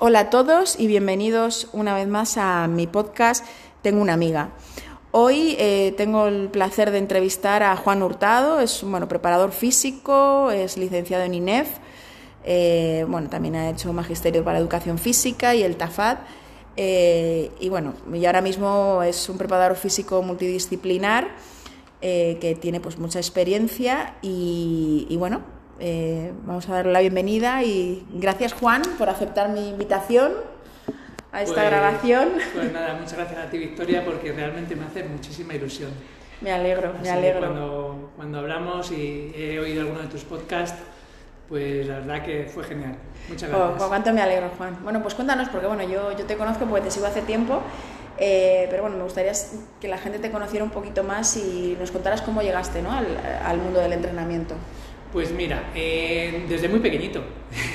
Hola a todos y bienvenidos una vez más a mi podcast Tengo una amiga. Hoy eh, tengo el placer de entrevistar a Juan Hurtado, es bueno, preparador físico, es licenciado en INEF, eh, bueno, también ha hecho magisterio para educación física y el TAFAD. Eh, y bueno, y ahora mismo es un preparador físico multidisciplinar que tiene pues mucha experiencia y bueno, eh, vamos a darle la bienvenida y gracias Juan por aceptar mi invitación a esta Pues- grabación. Pues nada, muchas gracias a ti Victoria porque realmente me hace muchísima ilusión. Me alegro, Así me alegro. Cuando, cuando hablamos y he oído alguno de tus podcasts, pues la verdad que fue genial. Muchas Oh, gracias. oh, cuánto me alegro, Juan. Bueno, pues cuéntanos, porque bueno, yo, yo te conozco porque te sigo hace tiempo, eh, pero bueno, me gustaría que la gente te conociera un poquito más y nos contaras cómo llegaste ¿no? al, al mundo del entrenamiento. Pues mira, eh, desde muy pequeñito,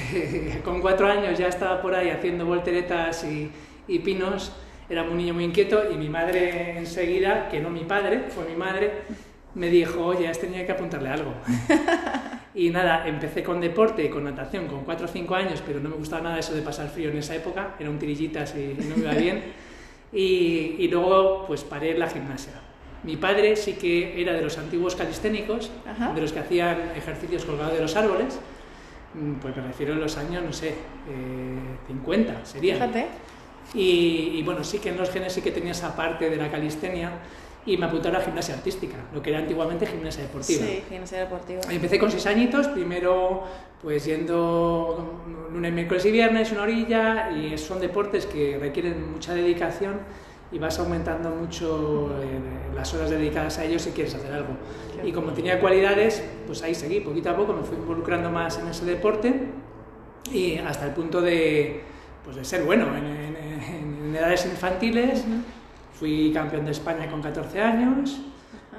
con cuatro años ya estaba por ahí haciendo volteretas y, y pinos, era un niño muy inquieto y mi madre enseguida, que no mi padre, fue mi madre, me dijo, oye, has tenido que apuntarle algo. y nada, empecé con deporte, con natación, con cuatro o cinco años, pero no me gustaba nada eso de pasar frío en esa época, era un tirillitas y no me iba bien. Y, y luego pues paré en la gimnasia. Mi padre sí que era de los antiguos calisténicos, Ajá. de los que hacían ejercicios colgados de los árboles, mm, pues me refiero a los años, no sé, eh, 50 sería. Fíjate. Y, y bueno, sí que en los genes sí que tenía esa parte de la calistenia y me apunté a la gimnasia artística, lo que era antiguamente gimnasia deportiva. Sí, gimnasia deportiva. Empecé con seis añitos, primero pues yendo lunes, miércoles y viernes, una orilla, y son deportes que requieren mucha dedicación y vas aumentando mucho eh, las horas dedicadas a ellos si quieres hacer algo. Y como tenía cualidades, pues ahí seguí, poquito a poco me fui involucrando más en ese deporte y hasta el punto de, pues, de ser bueno en, en- en edades infantiles. Fui campeón de España con 14 años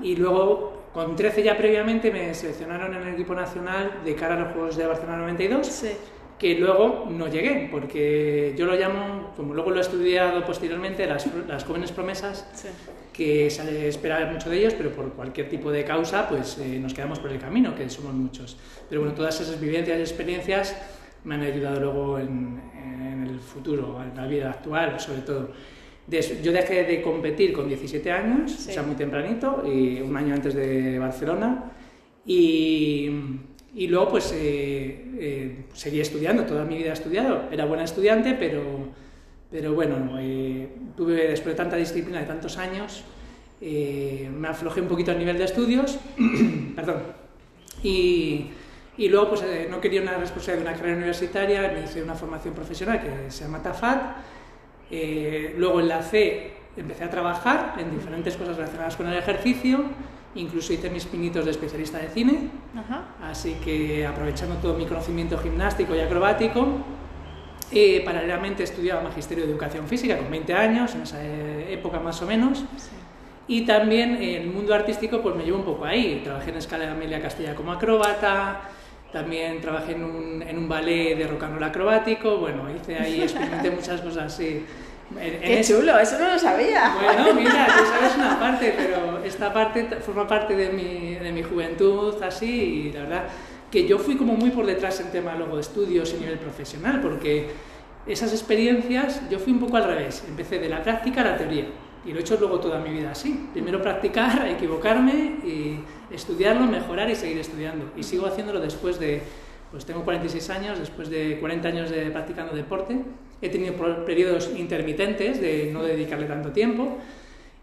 y luego con 13 ya previamente me seleccionaron en el equipo nacional de cara a los Juegos de Barcelona 92, Sí. Que luego no llegué, porque yo lo llamo, como luego lo he estudiado posteriormente, las, las jóvenes promesas, sí. que se espera mucho de ellos, pero por cualquier tipo de causa, pues eh, nos quedamos por el camino, que somos muchos. Pero bueno, todas esas vivencias y experiencias me han ayudado luego en, en el futuro, en la vida actual, sobre todo. Yo dejé de competir con 17 años, Sí. o sea, muy tempranito, y un año antes de Barcelona, y, y luego pues eh, eh, seguí estudiando, toda mi vida he estudiado, era buena estudiante, pero, pero bueno, eh, tuve después de tanta disciplina de tantos años, eh, me aflojé un poquito al nivel de estudios, perdón, y, y luego pues eh, no quería una responsabilidad de una carrera universitaria, me hice una formación profesional que se llama TAFAD, eh, luego en la C empecé a trabajar en diferentes cosas relacionadas con el ejercicio, incluso hice mis pinitos de especialista de cine, Ajá. así que aprovechando todo mi conocimiento gimnástico y acrobático, eh, paralelamente estudiaba Magisterio de Educación Física con 20 años, en esa eh, época más o menos, Sí. y también en el mundo artístico pues me llevo un poco ahí. Trabajé en Escala de Amelia Castilla como acróbata, también trabajé en un, en un ballet de rock and roll acrobático, bueno, hice ahí, experimenté muchas cosas así. En- en Qué ese- chulo, eso no lo sabía. bueno, mira, tú sabes una parte, pero esta parte forma parte de mi, de mi juventud, así, y la verdad que yo fui como muy por detrás en tema luego de estudios y nivel profesional, porque esas experiencias yo fui un poco al revés, empecé de la práctica a la teoría, y lo he hecho luego toda mi vida así, primero practicar, equivocarme, y estudiarlo, mejorar y seguir estudiando, y sigo haciéndolo después de, pues tengo 46 años, después de 40 años de practicando deporte, he tenido periodos intermitentes de no dedicarle tanto tiempo,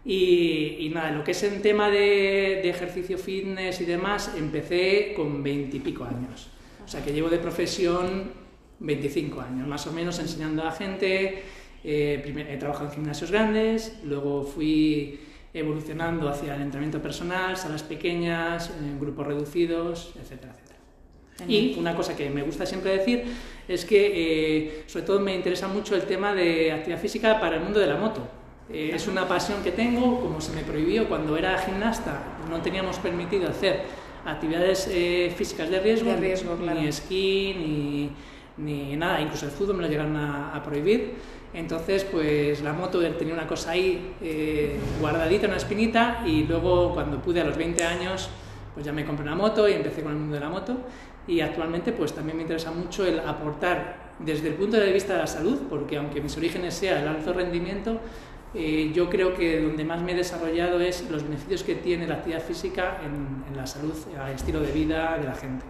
y, y nada, lo que es en tema de, de ejercicio fitness y demás, empecé con 20 y pico años. O sea que llevo de profesión 25 años, más o menos enseñando a gente. eh, primer- he trabajado en gimnasios grandes, luego fui evolucionando hacia el entrenamiento personal, salas pequeñas, en grupos reducidos, etcétera, etcétera. Y una cosa que me gusta siempre decir es que, eh, sobre todo, me interesa mucho el tema de actividad física para el mundo de la moto. Eh, es una pasión que tengo, como se me prohibió cuando era gimnasta, no teníamos permitido hacer actividades eh, físicas de riesgo, De riesgo, ni claro. esquí, ni, ni nada, incluso el fútbol me lo llegaron a, a prohibir. Entonces, pues la moto tenía una cosa ahí guardadita, una espinita, y luego cuando pude a los 20 años, pues ya me compré una moto y empecé con el mundo de la moto. Y actualmente, pues también me interesa mucho el aportar desde el punto de vista de la salud, porque aunque mis orígenes sea el alto rendimiento, eh, yo creo que donde más me he desarrollado es los beneficios que tiene la actividad física en, en la salud, el estilo de vida de la gente.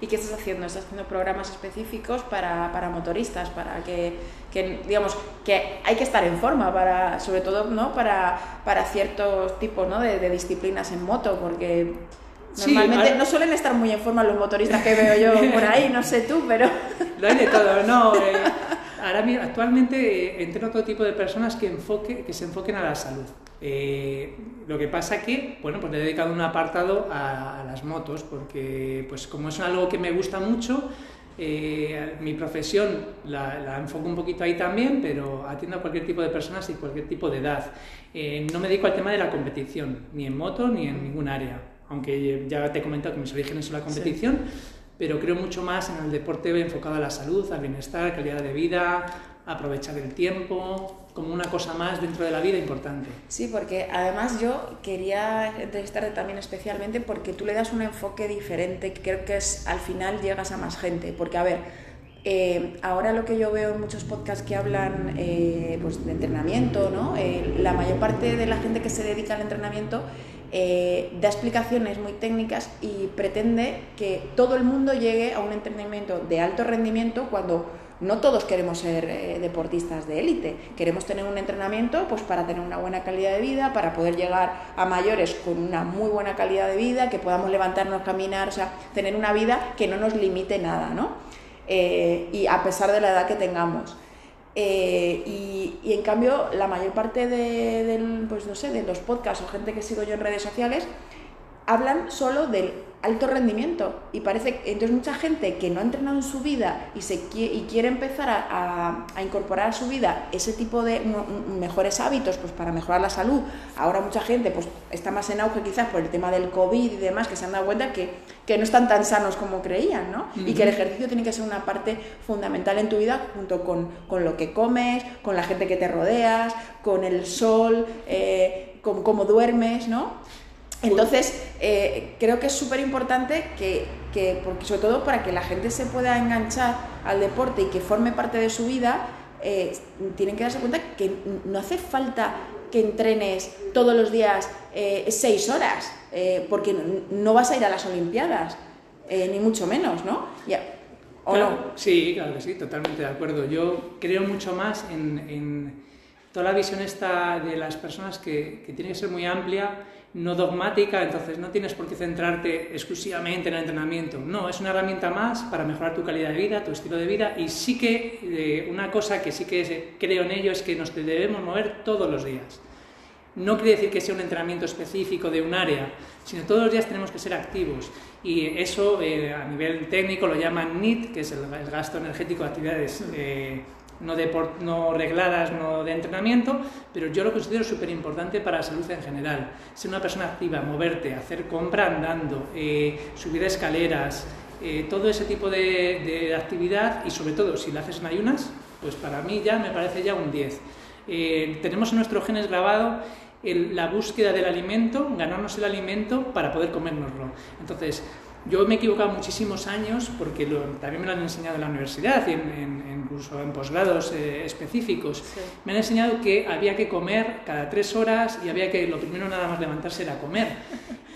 ¿Y qué estás haciendo? ¿Estás haciendo programas específicos para, para motoristas? Para que, que, digamos, que hay que estar en forma, para, sobre todo ¿no? para, para ciertos tipos ¿no? de, de disciplinas en moto, porque Normalmente no suelen estar muy en forma los motoristas que veo yo por ahí, no sé tú, pero... Lo hay de todo, no. Eh, ahora actualmente eh, entreno todo tipo de personas que, enfoque, que se enfoquen a la salud. Eh, lo que pasa que, bueno, pues le he dedicado un apartado a, las motos, porque pues como es algo que me gusta mucho, eh, mi profesión la, la, enfoco un poquito ahí también, pero atiendo a cualquier tipo de personas y cualquier tipo de edad. Eh, no me dedico al tema de la competición, ni en moto ni en ningún área, aunque ya te he comentado que mis orígenes son la competición, pero creo mucho más en el deporte enfocado a la salud, al bienestar, calidad de vida, aprovechar el tiempo, como una cosa más dentro de la vida importante. Sí, porque además yo quería entrevistarte también especialmente porque tú le das un enfoque diferente, que creo que es al final llegas a más gente, porque a ver, eh, ahora lo que yo veo en muchos podcasts que hablan eh, pues de entrenamiento, ¿no? Eh, la mayor parte de la gente que se dedica al entrenamiento da explicaciones muy técnicas y pretende que todo el mundo llegue a un entrenamiento de alto rendimiento cuando no todos queremos ser deportistas de élite, queremos tener un entrenamiento pues para tener una buena calidad de vida, para poder llegar a mayores con una muy buena calidad de vida, que podamos levantarnos, caminar, o sea, tener una vida que no nos limite nada, ¿no? Eh, y a pesar de la edad que tengamos. Eh, y, en cambio, la mayor parte de, pues, no sé, de los podcasts o gente que sigo yo en redes sociales hablan solo del alto rendimiento y parece entonces mucha gente que no ha entrenado en su vida y se y quiere empezar a, incorporar a su vida ese tipo de mejores hábitos pues para mejorar la salud ahora mucha gente pues está más en auge quizás por el tema del covid y demás que se han dado cuenta que, que no están tan sanos como creían ¿no? y que el ejercicio tiene que ser una parte fundamental en tu vida junto con, con lo que comes con la gente que te rodeas con el sol eh, con cómo duermes ¿no? Entonces, eh, creo que es súper importante que, porque sobre todo para que la gente se pueda enganchar al deporte y que forme parte de su vida, eh, tienen que darse cuenta que no hace falta que entrenes todos los días eh, seis horas, porque no vas a ir a las Olimpiadas, ni mucho menos, ¿no? ¿O no? Sí, claro que sí, totalmente de acuerdo. Yo creo mucho más en, toda la visión esta de las personas que, que tiene que ser muy amplia no dogmática, entonces no tienes por qué centrarte exclusivamente en el entrenamiento. No, es una herramienta más para mejorar tu calidad de vida, tu estilo de vida y sí que eh, una cosa que sí que creo en ello es que nos debemos mover todos los días. No quiere decir que sea un entrenamiento específico de un área, sino todos los días tenemos que ser activos. Y eso eh, a nivel técnico lo llaman NIT, que es el, gasto energético de actividades eh, no, de, no regladas, no de entrenamiento, pero yo lo considero súper importante para la salud en general. Ser una persona activa, moverte, hacer compra andando, eh, subir escaleras, eh, todo ese tipo de, actividad y sobre todo si la haces en ayunas, pues para mí ya me parece ya un 10. Eh, tenemos en nuestros genes grabado la búsqueda del alimento, ganarnos el alimento para poder comérnoslo. Entonces, yo me he equivocado muchísimos años porque también me lo han enseñado en la universidad y en, incluso en posgrados eh, específicos. Me han enseñado que había que comer cada tres horas y había que lo primero nada más levantarse era comer.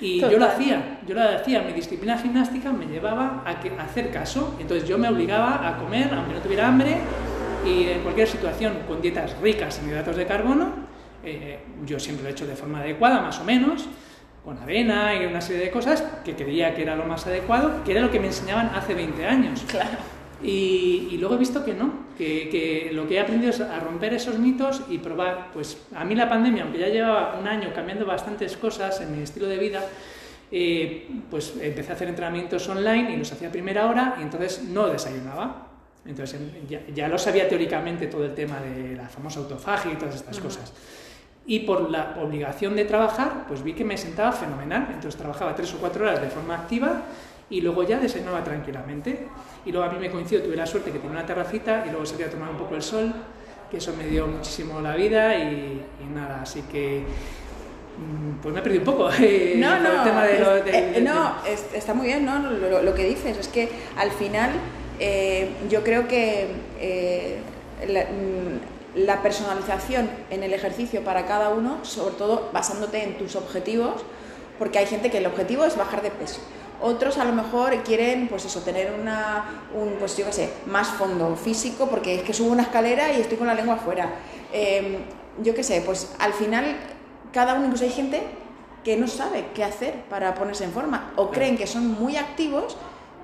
Y yo lo hacía, yo lo hacía. Mi disciplina gimnástica me llevaba a, que, hacer caso. Entonces yo me obligaba a comer aunque no tuviera hambre y en cualquier situación con dietas ricas en hidratos de carbono. Eh, yo siempre lo he hecho de forma adecuada, más o menos con avena y una serie de cosas que creía que era lo más adecuado, que era lo que me enseñaban hace 20 años. Claro. Y, luego he visto que no, que, lo que he aprendido es a romper esos mitos y probar. Pues a mí la pandemia, aunque ya llevaba un año cambiando bastantes cosas en mi estilo de vida, eh, pues empecé a hacer entrenamientos online y los hacía a primera hora y entonces no desayunaba. Entonces ya, ya lo sabía teóricamente todo el tema de la famosa autofagia y todas estas cosas. Y por la obligación de trabajar, pues vi que me sentaba fenomenal. Entonces trabajaba tres o cuatro horas de forma activa y luego ya desayunaba tranquilamente. Y luego a mí me coincidió, tuve la suerte que tenía una terracita y luego salía a tomar un poco el sol, que eso me dio muchísimo la vida y, nada, así que mm, pues me he perdido un poco eh, no, no, el tema de, lo, eh, no está muy bien ¿no? Lo, lo, que dices es que al final eh, yo creo que mm, la, personalización en el ejercicio para cada uno, sobre todo basándote en tus objetivos, porque hay gente que el objetivo es bajar de peso. Otros a lo mejor quieren, pues eso, tener una, un, pues yo qué sé, más fondo físico, porque es que subo una escalera y estoy con la lengua afuera. Em, yo qué sé, pues al final cada uno, incluso hay gente que no sabe qué hacer para ponerse en forma o creen que son muy activos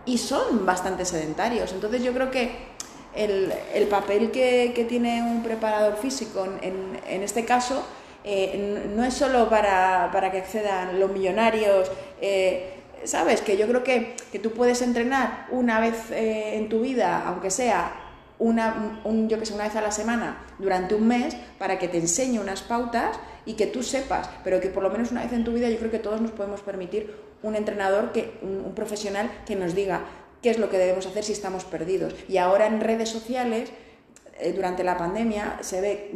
y son bastante sedentarios. Entonces yo creo que el, el papel que, que, tiene un preparador físico en, en este caso eh, no es solo para, para, que accedan los millonarios, eh, ¿sabes? Que yo creo que, que, tú puedes entrenar una vez eh, en tu vida, aunque sea una, un, yo que sé, una vez a la semana durante un mes, para que te enseñe unas pautas y que tú sepas, pero que por lo menos una vez en tu vida yo creo que todos nos podemos permitir un entrenador, que, un, profesional que nos diga qué es lo que debemos hacer si estamos perdidos. Y ahora en redes sociales eh, durante la pandemia se ve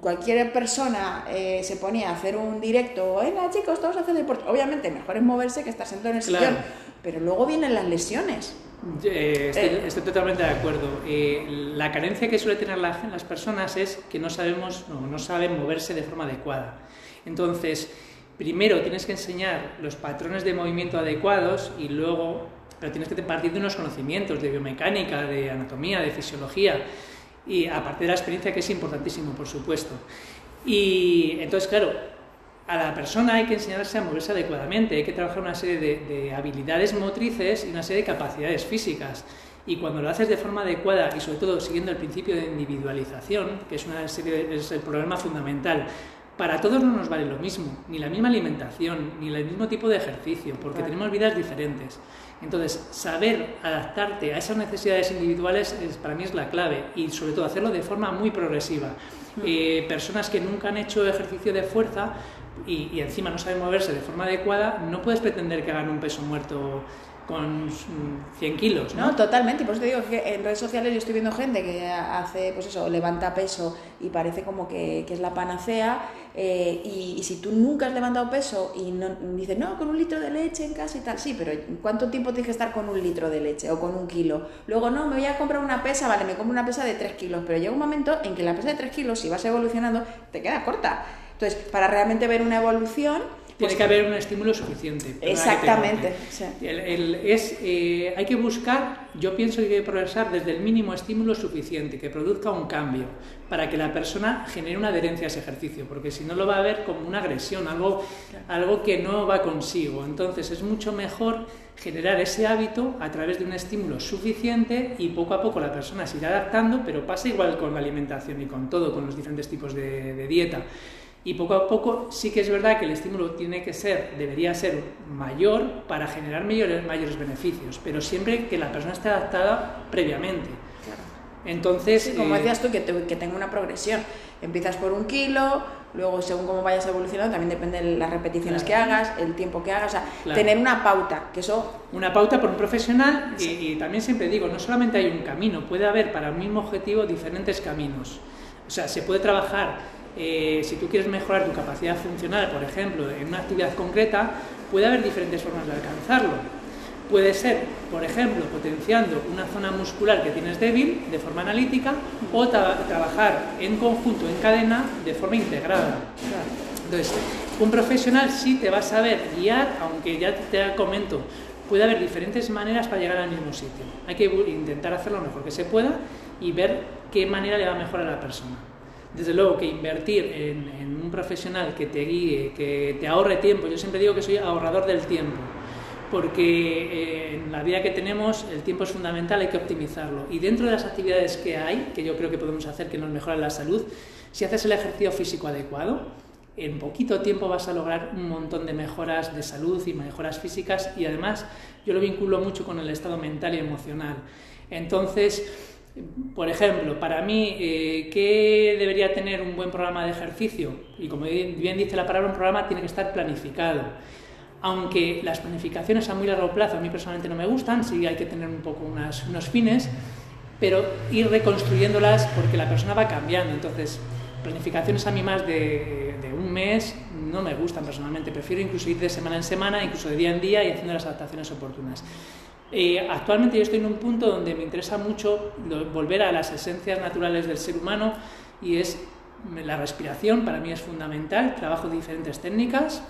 cualquier persona eh, se ponía a hacer un directo, venga chicos, todos hacen deporte. Obviamente mejor es moverse que estar sentado en el sillón, pero luego vienen las lesiones. Eh, estoy, totalmente de acuerdo. la carencia que suele tener las personas es que no sabemos, no, no saben moverse de forma adecuada. Entonces, primero tienes que enseñar los patrones de movimiento adecuados y luego pero tienes que partir de unos conocimientos de biomecánica, de anatomía, de fisiología y aparte de la experiencia que es importantísimo, por supuesto. Y entonces, claro, a la persona hay que enseñarse a moverse adecuadamente, hay que trabajar una serie de, habilidades motrices y una serie de capacidades físicas. Y cuando lo haces de forma adecuada y sobre todo siguiendo el principio de individualización, que es, una serie, es el problema fundamental, para todos no nos vale lo mismo, ni la misma alimentación, ni el mismo tipo de ejercicio, porque tenemos vidas diferentes. Entonces, saber adaptarte a esas necesidades individuales es, para mí es la clave y sobre todo hacerlo de forma muy progresiva. Eh, personas que nunca han hecho ejercicio de fuerza y, y, encima no saben moverse de forma adecuada, no puedes pretender que hagan un peso muerto con 100 kilos, ¿no? No, totalmente. Y por eso te digo que en redes sociales yo estoy viendo gente que hace, pues eso, levanta peso y parece como que, que es la panacea. Eh, y, si tú nunca has levantado peso y no, dices, no, con un litro de leche en casa y tal, sí, pero ¿cuánto tiempo tienes que estar con un litro de leche o con un kilo? Luego, no, me voy a comprar una pesa, vale, me compro una pesa de 3 kilos, pero llega un momento en que la pesa de 3 kilos, si vas evolucionando, te queda corta. Entonces, para realmente ver una evolución, tiene que haber un estímulo suficiente. Exactamente. es, eh, hay que buscar, yo pienso que hay que progresar desde el mínimo estímulo suficiente, que produzca un cambio, para que la persona genere una adherencia a ese ejercicio, porque si no lo va a ver como una agresión, algo, algo que no va consigo. Entonces es mucho mejor generar ese hábito a través de un estímulo suficiente y poco a poco la persona se irá adaptando, pero pasa igual con la alimentación y con todo, con los diferentes tipos de, de dieta. Y poco a poco sí que es verdad que el estímulo tiene que ser, debería ser mayor para generar mayores, mayores beneficios, pero siempre que la persona esté adaptada previamente. Entonces, como eh, decías tú, que, que tenga una progresión. Empiezas por un kilo, luego según cómo vayas evolucionando, también depende de las repeticiones que hagas, el tiempo que hagas, o sea, tener una pauta, que eso... Una pauta por un profesional y, y, también siempre digo, no solamente hay un camino, puede haber para el mismo objetivo diferentes caminos. O sea, se puede trabajar eh, si tú quieres mejorar tu capacidad funcional, por ejemplo, en una actividad concreta, puede haber diferentes formas de alcanzarlo. Puede ser, por ejemplo, potenciando una zona muscular que tienes débil de forma analítica o trabajar en conjunto, en cadena, de forma integrada. Entonces, un profesional sí te va a saber guiar, aunque ya te comento, puede haber diferentes maneras para llegar al mismo sitio. Hay que intentar hacerlo lo mejor que se pueda y ver qué manera le va a mejorar a la persona desde luego que invertir en, un profesional que te guíe, que te ahorre tiempo, yo siempre digo que soy ahorrador del tiempo, porque eh, en la vida que tenemos el tiempo es fundamental, hay que optimizarlo. Y dentro de las actividades que hay, que yo creo que podemos hacer que nos mejoren la salud, si haces el ejercicio físico adecuado, en poquito tiempo vas a lograr un montón de mejoras de salud y mejoras físicas y además yo lo vinculo mucho con el estado mental y emocional. Entonces, por ejemplo, para mí, eh, ¿qué debería tener un buen programa de ejercicio? Y como bien dice la palabra, un programa tiene que estar planificado. Aunque las planificaciones a muy largo plazo a mí personalmente no me gustan, sí hay que tener un poco unos fines, pero ir reconstruyéndolas porque la persona va cambiando. Entonces, planificaciones a mí más de, de un mes no me gustan personalmente. Prefiero incluso ir de semana en semana, incluso de día en día y haciendo las adaptaciones oportunas. Eh, actualmente yo estoy en un punto donde me interesa mucho volver a las esencias naturales del ser humano y es la respiración, para mí es fundamental. Trabajo diferentes técnicas,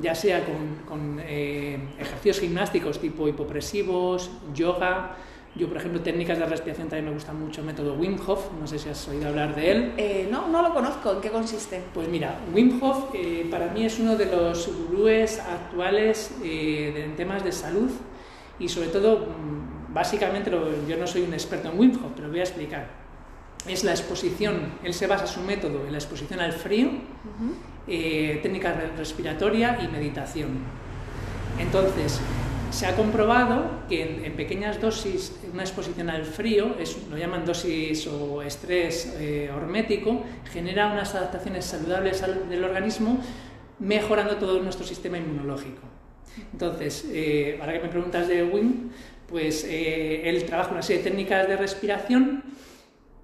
ya sea con, eh, ejercicios gimnásticos tipo hipopresivos, yoga. Yo, por ejemplo, técnicas de respiración también me gustan mucho, el método Wim Hof, no sé si has oído hablar de él. Eh, no, no lo conozco, ¿en qué consiste? Pues mira, Wim Hof para mí es uno de los gurúes actuales en temas de salud y sobre todo, mm, básicamente, yo no soy un experto en Wim Hof, pero voy a explicar. Es la exposición, él se basa su método en la exposición al frío, eh, técnica respiratoria y meditación. Entonces, se ha comprobado que en, pequeñas dosis, una exposición al frío, es, lo llaman dosis o estrés eh, hormético, genera unas adaptaciones saludables del organismo, mejorando todo nuestro sistema inmunológico. Entonces, eh, ahora que me preguntas de Wim, pues eh, él trabaja una serie de técnicas de respiración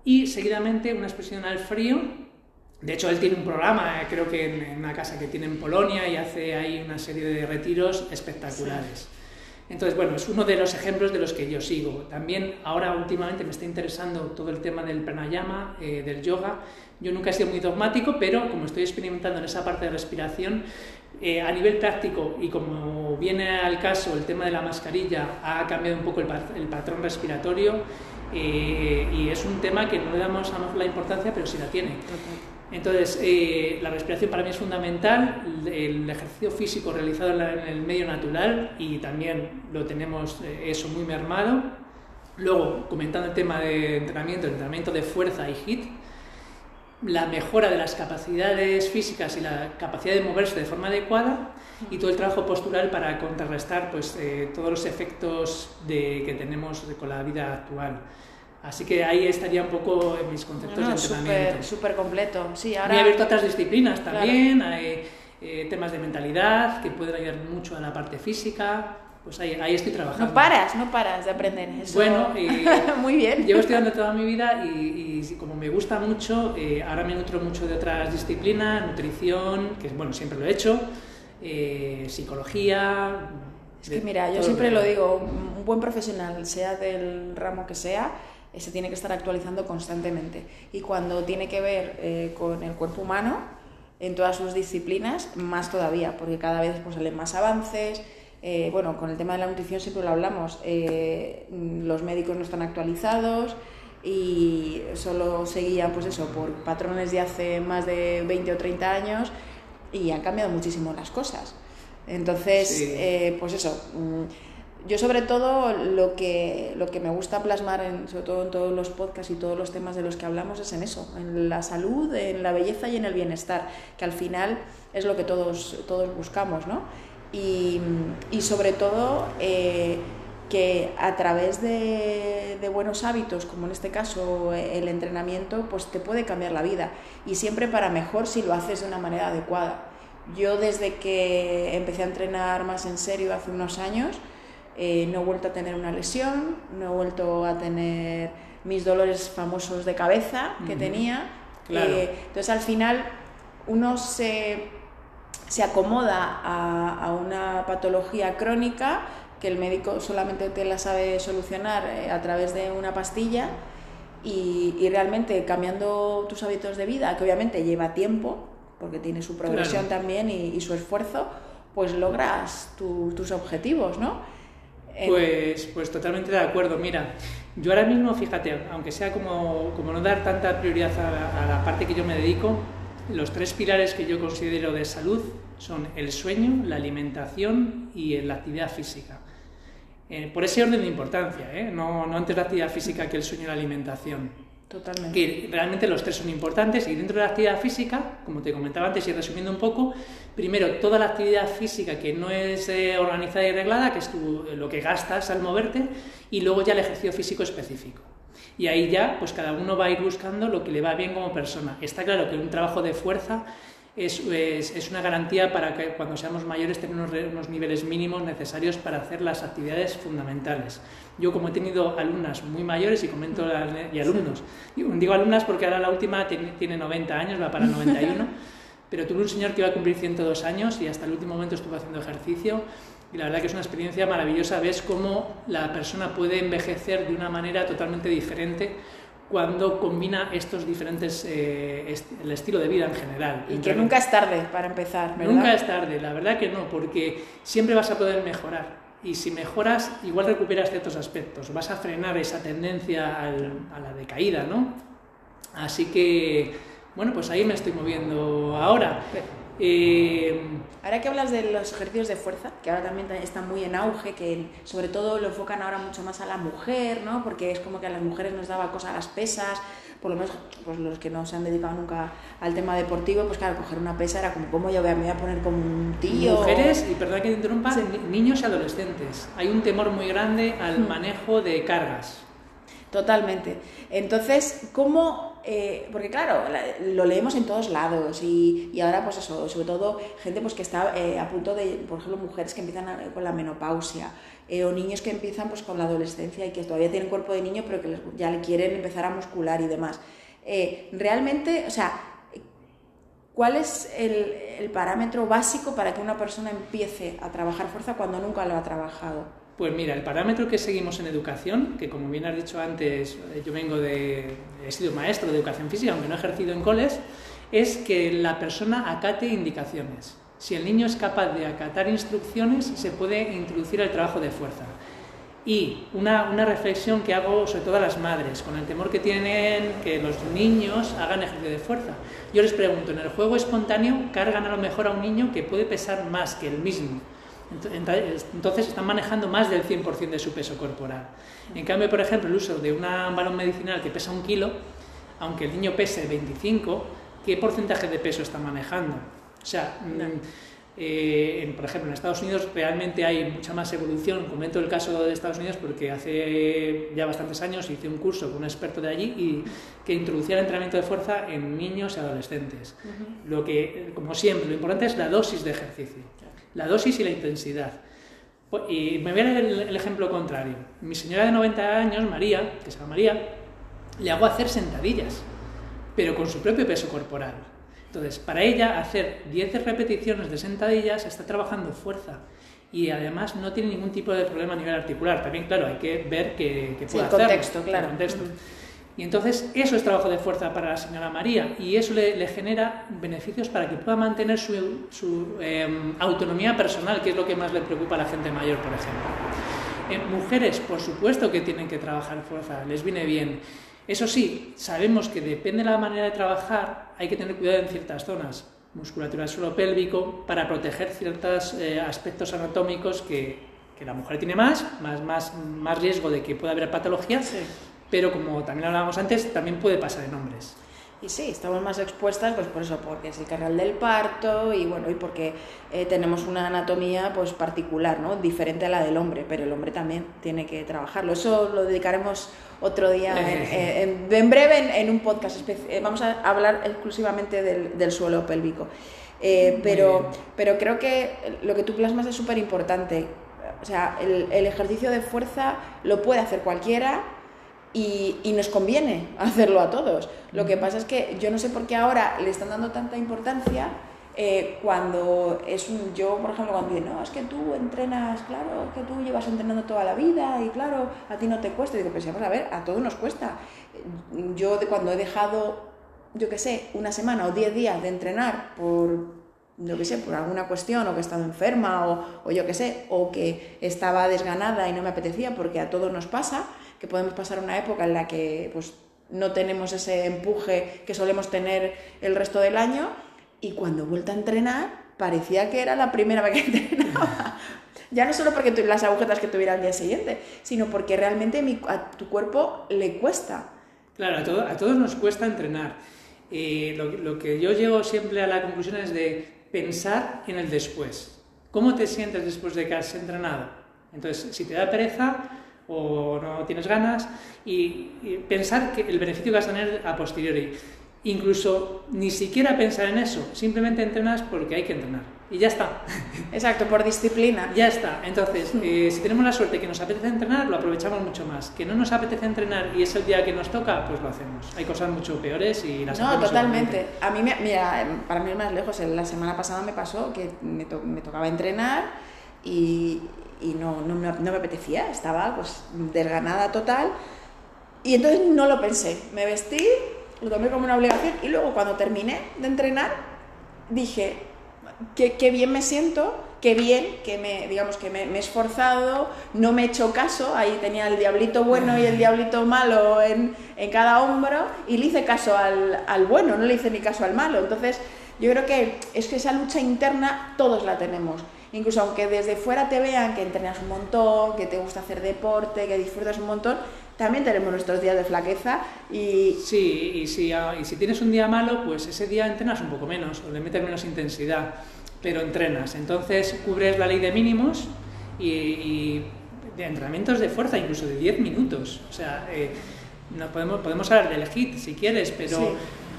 y seguidamente una expresión al frío. De hecho, él tiene un programa, creo que en, una casa que tiene en Polonia y hace ahí una serie de retiros espectaculares. Entonces, bueno, es uno de los ejemplos de los que yo sigo. También ahora últimamente me está interesando todo el tema del pranayama, eh, del yoga. Yo nunca he sido muy dogmático, pero como estoy experimentando en esa parte de respiración, eh, a nivel práctico, y como viene al caso el tema de la mascarilla, ha cambiado un poco el, patrón respiratorio eh, y es un tema que no le damos a la importancia, pero sí la tiene. Entonces, eh, la respiración para mí es fundamental, el, ejercicio físico realizado en, el medio natural y también lo tenemos eso muy mermado. Luego, comentando el tema de entrenamiento, entrenamiento de fuerza y HIT, la mejora de las capacidades físicas y la capacidad de moverse de forma adecuada y todo el trabajo postural para contrarrestar pues, eh, todos los efectos de, que tenemos con la vida actual. Así que ahí estaría un poco en mis conceptos de entrenamiento. Súper completo. Sí, ahora... Me he abierto a otras disciplinas también, hay eh, temas de mentalidad que pueden ayudar mucho a la parte física, pues ahí, ahí, estoy trabajando. No paras, no paras de aprender. Eso... Bueno, muy bien. Llevo estudiando toda mi vida y, como me gusta mucho, eh, ahora me nutro mucho de otras disciplinas, nutrición, que bueno, siempre lo he hecho, eh, psicología. Es que mira, yo siempre lo digo, un buen profesional, sea del ramo que sea, eh, se tiene que estar actualizando constantemente. Y cuando tiene que ver con el cuerpo humano, en todas sus disciplinas, más todavía, porque cada vez pues, salen más avances eh, bueno, con el tema de la nutrición siempre lo hablamos, eh, los médicos no están actualizados y solo seguían pues eso, por patrones de hace más de 20 o 30 años y han cambiado muchísimo las cosas. Entonces, eh, pues eso, mm, yo sobre todo lo que, lo que me gusta plasmar, en, sobre todo en todos los podcasts y todos los temas de los que hablamos, es en eso, en la salud, en la belleza y en el bienestar, que al final es lo que todos, todos buscamos, ¿no? Y, sobre todo eh, que a través de, buenos hábitos, como en este caso el entrenamiento, pues te puede cambiar la vida y siempre para mejor si lo haces de una manera adecuada. Yo desde que empecé a entrenar más en serio hace unos años, eh, no he vuelto a tener una lesión, no he vuelto a tener mis dolores famosos de cabeza que tenía. Eh, entonces al final uno se se acomoda a, una patología crónica que el médico solamente te la sabe solucionar eh, a través de una pastilla y, realmente cambiando tus hábitos de vida, que obviamente lleva tiempo, porque tiene su progresión también y, su esfuerzo, pues logras tus objetivos, ¿no? Pues, pues totalmente de acuerdo. Mira, yo ahora mismo, fíjate, aunque sea como, como no dar tanta prioridad a la parte que yo me dedico, los tres pilares que yo considero de salud son el sueño, la alimentación y la actividad física. Eh, por ese orden de importancia, ¿eh? no, no, antes la actividad física que el sueño y la alimentación. Totalmente. Que realmente los tres son importantes y dentro de la actividad física, como te comentaba antes y resumiendo un poco, primero toda la actividad física que no es eh, organizada y reglada, que es lo que gastas al moverte, y luego ya el ejercicio físico específico. Y ahí ya, pues cada uno va a ir buscando lo que le va bien como persona. Está claro que un trabajo de fuerza es, es, una garantía para que cuando seamos mayores tengamos unos, niveles mínimos necesarios para hacer las actividades fundamentales. Yo como he tenido alumnas muy mayores y comento y alumnos, digo alumnas porque ahora la última tiene 90 años, va para 91, pero tuve un señor que iba a cumplir 102 años y hasta el último momento estuvo haciendo ejercicio y la verdad que es una experiencia maravillosa. Ves cómo la persona puede envejecer de una manera totalmente diferente cuando combina estos diferentes, eh, el estilo de vida en general. Y que nunca es tarde para empezar, ¿verdad? Nunca es tarde, la verdad que no, porque siempre vas a poder mejorar. Y si mejoras, igual recuperas ciertos aspectos, vas a frenar esa tendencia a la decaída, ¿no? Así que, bueno, pues ahí me estoy moviendo ahora. Eh, ahora que hablas de los ejercicios de fuerza, que ahora también están muy en auge, que sobre todo lo enfocan ahora mucho más a la mujer, ¿no? Porque es como que a las mujeres nos daba cosa a las pesas, por lo menos pues los que no se han dedicado nunca al tema deportivo, pues claro, coger una pesa era como, ¿cómo yo me voy a poner como un tío? Mujeres, y perdón que te interrumpa, niños y adolescentes. Hay un temor muy grande al hmm. manejo de cargas. Totalmente. Entonces, ¿cómo eh, porque claro, lo leemos en todos lados y, y, ahora pues eso, sobre todo gente pues que está eh, a punto de, por ejemplo, mujeres que empiezan con la menopausia eh, o niños que empiezan pues con la adolescencia y que todavía tienen cuerpo de niño pero que ya le quieren empezar a muscular y demás. realmente, o sea, ¿cuál es el, el parámetro básico para que una persona empiece a trabajar fuerza cuando nunca lo ha trabajado? Pues mira, el parámetro que seguimos en educación, que como bien has dicho antes, yo vengo de, he sido maestro de educación física, aunque no he ejercido en coles, es que la persona acate indicaciones. Si el niño es capaz de acatar instrucciones, se puede introducir el trabajo de fuerza. Y una, una, reflexión que hago sobre todo a las madres, con el temor que tienen que los niños hagan ejercicio de fuerza. Yo les pregunto, en el juego espontáneo cargan a lo mejor a un niño que puede pesar más que el mismo entonces están manejando más del 100% de su peso corporal. En cambio, por ejemplo, el uso de un balón medicinal que pesa un kilo, aunque el niño pese 25, ¿qué porcentaje de peso está manejando? O sea, mm, eh, por ejemplo, en Estados Unidos realmente hay mucha más evolución. Comento el caso de Estados Unidos porque hace ya bastantes años hice un curso con un experto de allí y que introducía el entrenamiento de fuerza en niños y adolescentes. Lo que, como siempre, lo importante es la dosis de ejercicio la dosis y la intensidad. Y me a dar el, ejemplo contrario. Mi señora de 90 años, María, que se llama María, le hago hacer sentadillas, pero con su propio peso corporal. Entonces, para ella, hacer 10 repeticiones de sentadillas está trabajando fuerza y además no tiene ningún tipo de problema a nivel articular. También, claro, hay que ver que, que puede sí, contexto, claro. contexto. Y entonces eso es trabajo de fuerza para la señora María y eso le, genera beneficios para que pueda mantener su, em, autonomía personal, que es lo que más le preocupa a la gente mayor, por ejemplo. En mujeres, por supuesto que tienen que trabajar fuerza, les viene bien. Eso sí, sabemos que depende de la manera de trabajar, hay que tener cuidado en ciertas zonas, musculatura suelo pélvico, para proteger ciertos eh, aspectos anatómicos que, que, la mujer tiene más, más, más, más riesgo de que pueda haber patologías pero como también hablábamos antes, también puede pasar en hombres. Y sí, estamos más expuestas, pues por eso, porque es el canal del parto y bueno, y porque eh, tenemos una anatomía pues particular, ¿no? Diferente a la del hombre, pero el hombre también tiene que trabajarlo. Eso lo dedicaremos otro día, en, en, breve, en, un podcast. Eh, vamos a hablar exclusivamente del, del suelo pélvico. Eh, pero, pero creo que lo que tú plasmas es súper importante. O sea, el, el ejercicio de fuerza lo puede hacer cualquiera, y, nos conviene hacerlo a todos. Lo que pasa es que yo no sé por qué ahora le están dando tanta importancia eh, cuando es un, yo, por ejemplo, cuando dicen, no, es que tú entrenas, claro, es que tú llevas entrenando toda la vida y claro, a ti no te cuesta. Y digo, pues vamos a ver, a todos nos cuesta. Yo de cuando he dejado, yo qué sé, una semana o diez días de entrenar por yo qué sé, por alguna cuestión, o que he estado enferma, o, o yo qué sé, o que estaba desganada y no me apetecía, porque a todos nos pasa, que podemos pasar una época en la que pues, no tenemos ese empuje que solemos tener el resto del año y cuando he vuelto a entrenar parecía que era la primera vez que entrenaba. ya no solo porque las agujetas que tuviera al día siguiente, sino porque realmente a tu cuerpo le cuesta. Claro, a, todos nos cuesta entrenar. Y lo, lo que yo llego siempre a la conclusión es de pensar en el después. ¿Cómo te sientes después de que has entrenado? Entonces, si te da pereza, o no tienes ganas y, pensar que el beneficio que vas a tener a posteriori. Incluso ni siquiera pensar en eso, simplemente entrenas porque hay que entrenar. Y ya está. Exacto, por disciplina. Ya está. Entonces, eh, si tenemos la suerte que nos apetece entrenar, lo aprovechamos mucho más. Que no nos apetece entrenar y es el día que nos toca, pues lo hacemos. Hay cosas mucho peores y las No, totalmente. A mí, mira, para mí es más lejos. La semana pasada me pasó que me, me tocaba entrenar y, y no, no, me, no me apetecía, estaba pues desganada total. Y entonces no lo pensé, me vestí, lo tomé como una obligación y luego cuando terminé de entrenar dije, qué, qué bien me siento, qué bien que me, digamos que me, me, he esforzado, no me he hecho caso, ahí tenía el diablito bueno y el diablito malo en, en cada hombro y le hice caso al, al, bueno, no le hice ni caso al malo. Entonces yo creo que es que esa lucha interna todos la tenemos. Incluso aunque desde fuera te vean que entrenas un montón, que te gusta hacer deporte, que disfrutas un montón, también tenemos nuestros días de flaqueza y... Sí, y si, y si tienes un día malo, pues ese día entrenas un poco menos o le metes menos intensidad, pero entrenas. Entonces cubres la ley de mínimos y, y de entrenamientos de fuerza, incluso de 10 minutos. O sea, eh, no podemos, podemos hablar del HIT si quieres, pero, sí.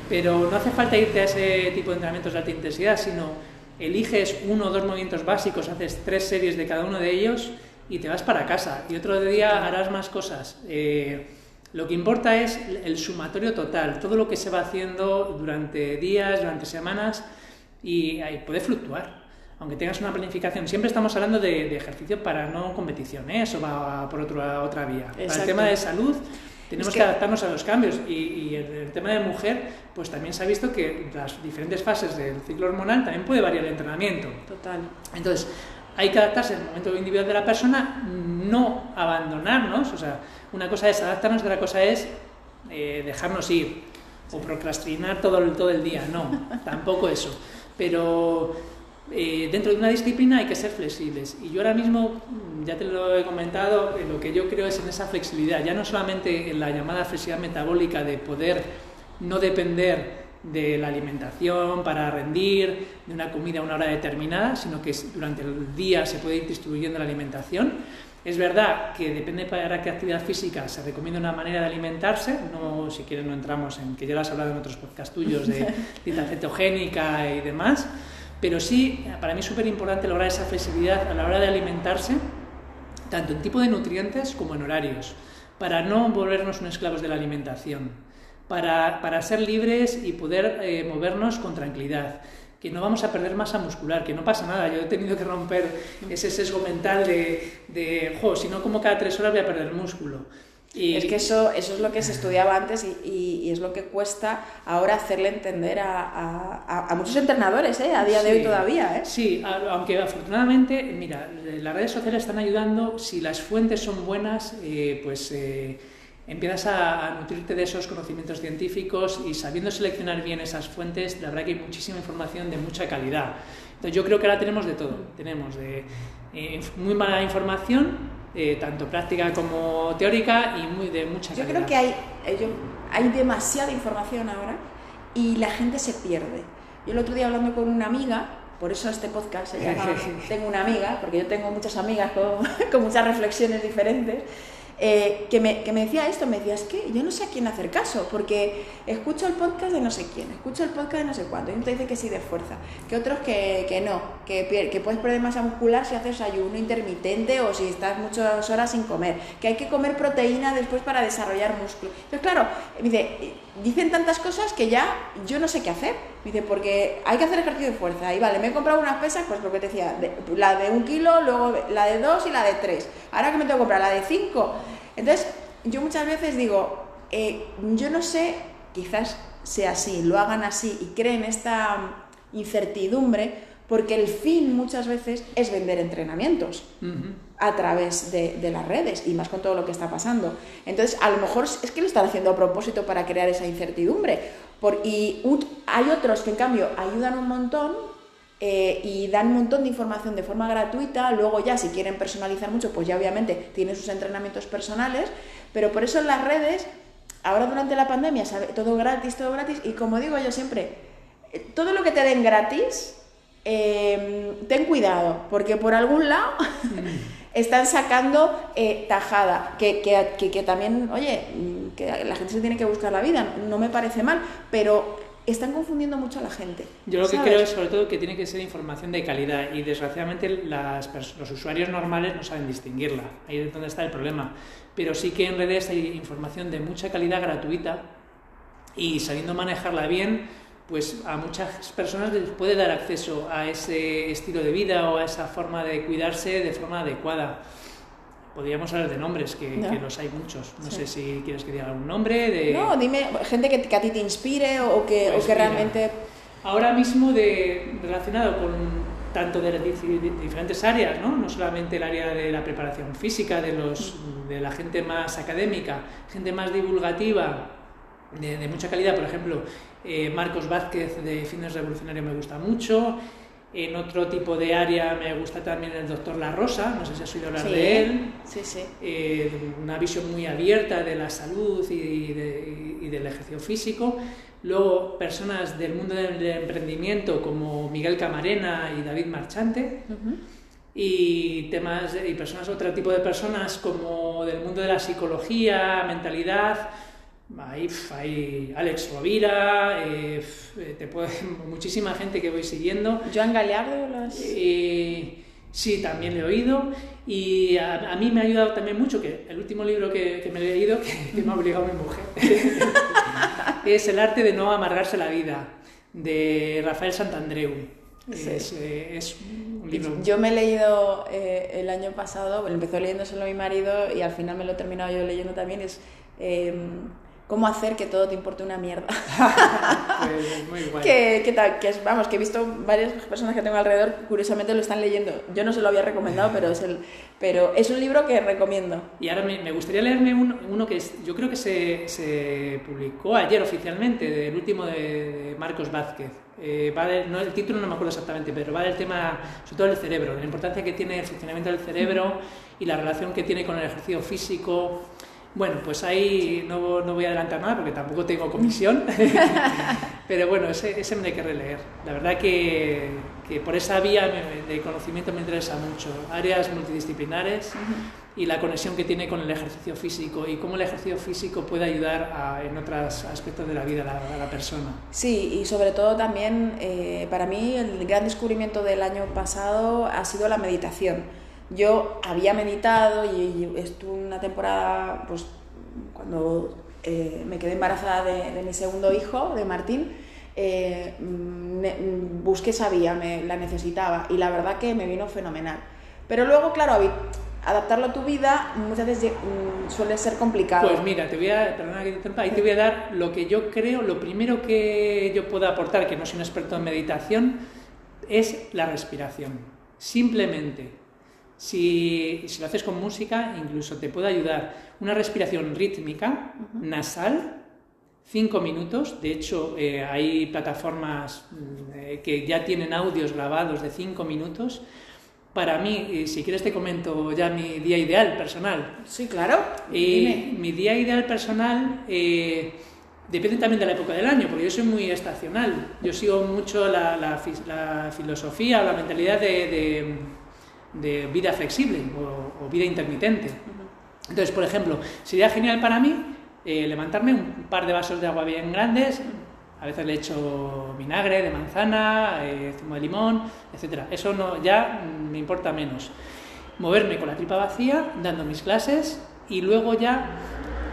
pero no hace falta irte a ese tipo de entrenamientos de alta intensidad, sino eliges uno o dos movimientos básicos, haces tres series de cada uno de ellos y te vas para casa. Y otro día harás más cosas. Eh, lo que importa es el sumatorio total, todo lo que se va haciendo durante días, durante semanas y ahí puede fluctuar. Aunque tengas una planificación, siempre estamos hablando de, de ejercicio para no competición, ¿eh? eso va por otra, otra vía. Exacto. Para el tema de salud, tenemos es que, que, adaptarnos a los cambios y, y el, el, tema de mujer, pues también se ha visto que las diferentes fases del ciclo hormonal también puede variar el entrenamiento. Total. Entonces, hay que adaptarse al momento individual de la persona, no abandonarnos, o sea, una cosa es adaptarnos, otra cosa es eh, dejarnos ir o procrastinar todo el, todo el día, no, tampoco eso. Pero eh, dentro de una disciplina hay que ser flexibles. Y yo ahora mismo, ya te lo he comentado, eh, lo que yo creo es en esa flexibilidad, ya no solamente en la llamada flexibilidad metabólica de poder no depender de la alimentación para rendir, de una comida a una hora determinada, sino que durante el día se puede ir distribuyendo la alimentación. Es verdad que depende para qué actividad física se recomienda una manera de alimentarse, no, si quieren no entramos en que ya lo has hablado en otros podcast tuyos de dieta cetogénica y demás, pero sí, para mí es súper importante lograr esa flexibilidad a la hora de alimentarse, tanto en tipo de nutrientes como en horarios, para no volvernos unos esclavos de la alimentación, para, para ser libres y poder eh, movernos con tranquilidad que no vamos a perder masa muscular, que no pasa nada. Yo he tenido que romper ese sesgo mental de, de jo, si no como cada tres horas voy a perder músculo. Y... Es que eso, eso es lo que se estudiaba antes y, y, y es lo que cuesta ahora hacerle entender a, a, a muchos entrenadores, ¿eh? a día de sí, hoy todavía. ¿eh? Sí, aunque afortunadamente, mira, las redes sociales están ayudando, si las fuentes son buenas, eh, pues eh, empiezas a, a, nutrirte de esos conocimientos científicos y sabiendo seleccionar bien esas fuentes, la verdad que hay muchísima información de mucha calidad. Entonces yo creo que ahora tenemos de todo, tenemos de eh, muy mala información, eh, tanto práctica como teórica y muy de mucha Yo calidad. creo que hay, eh, yo, hay demasiada información ahora y la gente se pierde. Yo el otro día hablando con una amiga, por eso este podcast se llama Tengo una amiga, porque yo tengo muchas amigas con, con muchas reflexiones diferentes, eh, que, me, que, me, decía esto, me decía, es que yo no sé a quién hacer caso, porque escucho el podcast de no sé quién, escucho el podcast de no sé cuánto, y uno te dice que sí de fuerza, que otros que, que no, que, que, puedes perder masa muscular si haces ayuno intermitente o si estás muchas horas sin comer, que hay que comer proteína después para desarrollar músculo. Entonces, claro, me dice, dicen tantas cosas que ya yo no sé qué hacer, me dice, porque hay que hacer ejercicio de fuerza, y vale, me he comprado unas pesas, pues lo que te decía, de, la de un kilo, luego la de dos y la de tres, ahora que me tengo que comprar la de cinco, entonces, yo muchas veces digo, eh, yo no sé, quizás sea así, lo hagan así y creen esta incertidumbre, porque el fin muchas veces es vender entrenamientos uh -huh. a través de, de, las redes y más con todo lo que está pasando. Entonces, a lo mejor es que lo están haciendo a propósito para crear esa incertidumbre. Por, y hay otros que, en cambio, ayudan un montón eh, y dan un montón de información de forma gratuita, luego ya si quieren personalizar mucho, pues ya obviamente tienen sus entrenamientos personales, pero por eso en las redes, ahora durante la pandemia, todo gratis, todo gratis, y como digo yo siempre, eh, todo lo que te den gratis, eh, ten cuidado, porque por algún lado están sacando eh, tajada, que, que, que, que también, oye, que la gente se tiene que buscar la vida, no me parece mal, pero están confundiendo mucho a la gente. Yo lo que creo es sobre todo que tiene que ser información de calidad y desgraciadamente las, los usuarios normales no saben distinguirla. Ahí es donde está el problema. Pero sí que en redes hay información de mucha calidad gratuita y sabiendo manejarla bien, pues a muchas personas les puede dar acceso a ese estilo de vida o a esa forma de cuidarse de forma adecuada. Podríamos hablar de nombres, que, los hay muchos. No sé si quieres que diga algún nombre. De... No, dime gente que, a ti te inspire o que, o que realmente... Ahora mismo de, relacionado con tanto de, diferentes áreas, ¿no? no solamente el área de la preparación física, de, los, de la gente más académica, gente más divulgativa, de, mucha calidad, por ejemplo, eh, Marcos Vázquez de Fines Revolucionario me gusta mucho, en otro tipo de área me gusta también el doctor La Rosa, no sé si has oído hablar de él. Sí, sí. Eh, una visión muy abierta de la salud y, del ejercicio físico. Luego, personas del mundo del emprendimiento como Miguel Camarena y David Marchante. Y temas y personas, otro tipo de personas como del mundo de la psicología, mentalidad, hay, hay Alex Rovira, eh, te puede, muchísima gente que voy siguiendo. ¿Joan Galeardo? Las... Eh, sí, también le he oído. Y a, mí me ha ayudado también mucho, que el último libro que, me he leído, que, me ha obligado mi mujer, es El arte de no amargarse la vida, de Rafael Santandreu. Es, eh, es, un libro. Yo me he leído el año pasado, empezó leyéndoselo mi marido y al final me lo he terminado yo leyendo también. Es cómo hacer que todo te importe una mierda. pues muy guay. que, tal, que vamos, que he visto varias personas que tengo alrededor, curiosamente lo están leyendo. Yo no se lo había recomendado, pero es, el, pero es un libro que recomiendo. Y ahora me, gustaría leerme uno, que yo creo que se, se, publicó ayer oficialmente, del último de, Marcos Vázquez. Eh, va no, el título no me acuerdo exactamente, pero va del tema, sobre todo del cerebro, de la importancia que tiene el funcionamiento del cerebro y la relación que tiene con el ejercicio físico bueno, pues ahí no, no, voy a adelantar nada porque tampoco tengo comisión, pero bueno, ese, ese, me hay que releer. La verdad que, que por esa vía de conocimiento me interesa mucho, áreas multidisciplinares y la conexión que tiene con el ejercicio físico y cómo el ejercicio físico puede ayudar en otros aspectos de la vida a la, persona. Sí, y sobre todo también eh, para mí el gran descubrimiento del año pasado ha sido la meditación yo había meditado y, estuve una temporada, pues cuando eh, me quedé embarazada de, mi segundo hijo, de Martín, eh, busqué esa vía, me, la necesitaba y la verdad que me vino fenomenal. Pero luego, claro, adaptarlo a tu vida muchas veces mm, suele ser complicado. Pues mira, te voy a, perdona que te ahí te voy a dar lo que yo creo, lo primero que yo puedo aportar, que no soy un experto en meditación, es la respiración. Simplemente si, lo haces con música, incluso te puede ayudar una respiración rítmica, nasal, cinco minutos. De hecho, eh, hay plataformas mm, eh, que ya tienen audios grabados de cinco minutos. Para mí, si quieres te comento ya mi día ideal personal. Sí, claro. mi día ideal personal eh, depende también de la época del año, porque yo soy muy estacional. Yo sigo mucho la, la, filosofía, la mentalidad de de vida flexible o, vida intermitente. Entonces, por ejemplo, sería genial para mí eh, levantarme un par de vasos de agua bien grandes, a veces le echo vinagre de manzana, eh, zumo de limón, etc. Eso no, ya me importa menos. Moverme con la tripa vacía, dando mis clases y luego ya,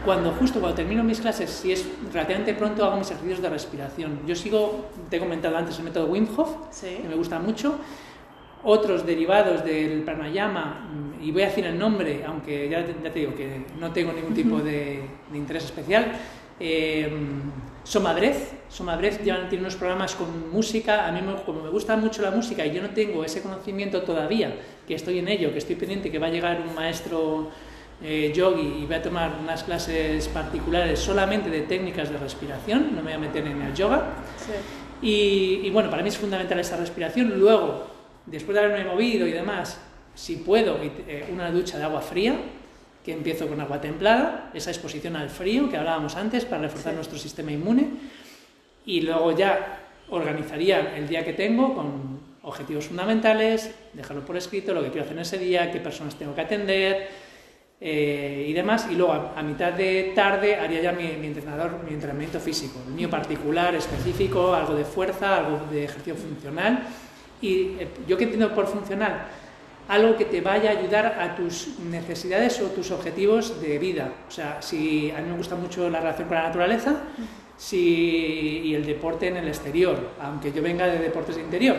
cuando justo cuando termino mis clases, si es relativamente pronto, hago mis ejercicios de respiración. Yo sigo, te he comentado antes el método Wim Hof, que me gusta mucho, otros derivados del pranayama, mm, y voy a decir el nombre, aunque ya, ya te digo que no tengo ningún tipo de, interés especial, eh, Somadrez, Somadrez ya tiene unos programas con música, a mí como me gusta mucho la música y yo no tengo ese conocimiento todavía, que estoy en ello, que estoy pendiente, que va a llegar un maestro eh, yogi y voy a tomar unas clases particulares solamente de técnicas de respiración, no me voy a meter en el yoga. Y, y bueno, para mí es fundamental esa respiración. Luego, después de haberme movido y demás, si puedo, eh, una ducha de agua fría, que empiezo con agua templada, esa exposición al frío que hablábamos antes para reforzar nuestro sistema inmune, y luego ya organizaría el día que tengo con objetivos fundamentales, dejarlo por escrito, lo que quiero hacer en ese día, qué personas tengo que atender eh, y demás, y luego a, mitad de tarde haría ya mi, mi, entrenador, mi entrenamiento físico, el mío particular, específico, algo de fuerza, algo de ejercicio funcional, y eh, yo que entiendo por funcional, algo que te vaya a ayudar a tus necesidades o tus objetivos de vida. O sea, si a mí me gusta mucho la relación con la naturaleza, si, y el deporte en el exterior, aunque yo venga de deportes de interior.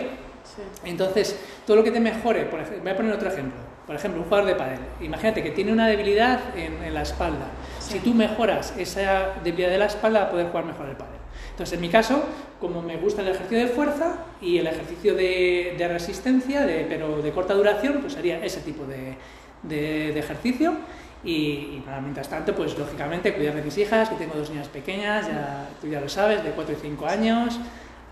Entonces, todo lo que te mejore, por ejemplo, voy a poner otro ejemplo. Por ejemplo, un jugador de pádel. Imagínate que tiene una debilidad en, la espalda. Si tú mejoras esa debilidad de la espalda, va a poder jugar mejor el pádel. Entonces, en mi caso, como me gusta el ejercicio de fuerza y el ejercicio de, resistencia, de, pero de corta duración, pues haría ese tipo de, de ejercicio. Y, mientras tanto, pues lógicamente cuidar de mis hijas, que tengo dos niñas pequeñas, ya, tú ya lo sabes, de 4 y 5 años,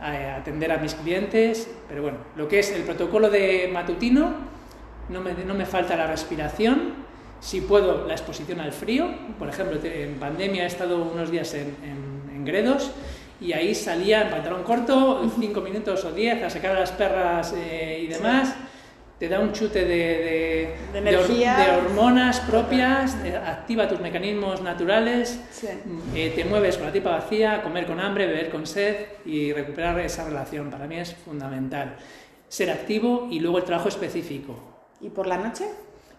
atender a mis clientes, pero bueno, lo que es el protocolo de matutino, no me, no me falta la respiración, si puedo la exposición al frío, por ejemplo, en pandemia he estado unos días en, en, Gredos y ahí salía en pantalón corto, 5 minutos o 10 a sacar a las perras eh, y demás te da un chute de, de, hormonas propias, eh, activa tus mecanismos naturales, eh, te mueves con la tipa vacía, comer con hambre, beber con sed y recuperar esa relación. Para mí es fundamental. Ser activo y luego el trabajo específico. ¿Y por la noche?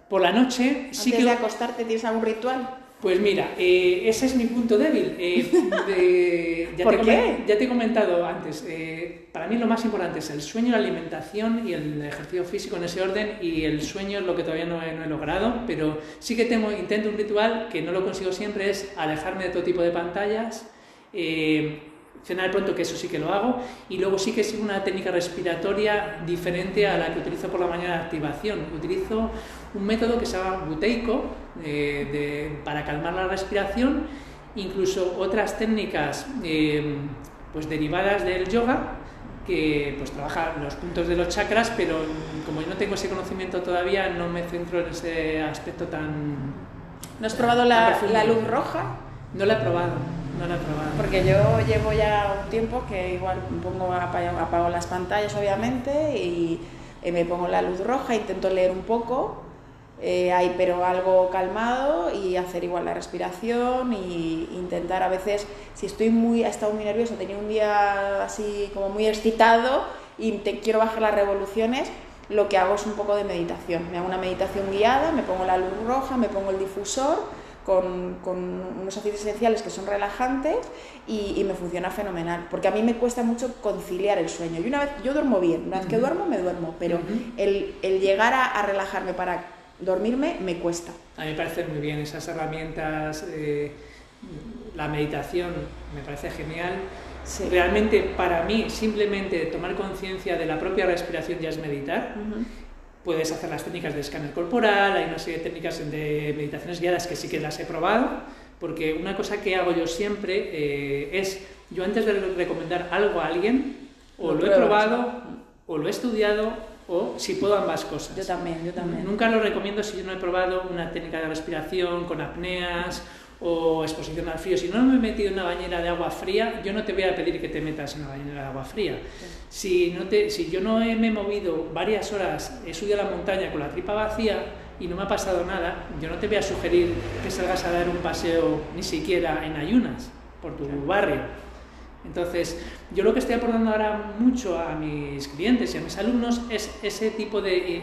Por la noche sí que... de acostarte tienes algún ritual? Pues mira, eh, ese es mi punto débil. Eh, ya ¿Por te qué? Ya te he comentado antes, eh, para mí lo más importante es el sueño, la alimentación y el ejercicio físico en ese orden y el sueño es lo que todavía no he, logrado, pero sí que tengo, intento un ritual que no lo consigo siempre, es alejarme de todo tipo de pantallas cenar pronto, que eso sí que lo hago, y luego sí que sigo una técnica respiratoria diferente a la que utilizo por la mañana de activación. Utilizo un método que se llama buteico para calmar la respiración, incluso otras técnicas eh, pues derivadas del yoga que pues trabaja los puntos de los chakras, pero como yo no tengo ese conocimiento todavía, no me centro en ese aspecto tan... ¿No has probado la, la luz roja? No la he probado. No la he probado. Porque yo llevo ya un tiempo que igual pongo, apago, las pantallas obviamente y me pongo la luz roja, intento leer un poco, eh, ahí, pero algo calmado y hacer igual la respiración y intentar a veces, si estoy muy, he estado muy nervioso, tenía un día así como muy excitado y te quiero bajar las revoluciones, lo que hago es un poco de meditación. Me hago una meditación guiada, me pongo la luz roja, me pongo el difusor con, con, unos aceites esenciales que son relajantes y, me funciona fenomenal, porque a mí me cuesta mucho conciliar el sueño. Y una vez, yo duermo bien, una vez que duermo me duermo, pero el, el, llegar a, relajarme para dormirme me cuesta. A mí me parece muy bien esas herramientas, eh, la meditación me parece genial. Realmente para mí simplemente tomar conciencia de la propia respiración ya es meditar puedes hacer las técnicas de escáner corporal, hay una serie de técnicas de meditaciones guiadas que sí que las he probado, porque una cosa que hago yo siempre eh, es, yo antes de recomendar algo a alguien, o lo, he probado, o lo he estudiado, o si puedo ambas cosas. Yo también, yo también. Nunca lo recomiendo si yo no he probado una técnica de respiración con apneas o exposición al frío. Si no me he metido en una bañera de agua fría, yo no te voy a pedir que te metas en una bañera de agua fría. Si, no te, si yo no me he movido varias horas, he subido a la montaña con la tripa vacía y no me ha pasado nada, yo no te voy a sugerir que salgas a dar un paseo ni siquiera en ayunas por tu barrio. Entonces, yo lo que estoy aportando ahora mucho a mis clientes y a mis alumnos es ese tipo de,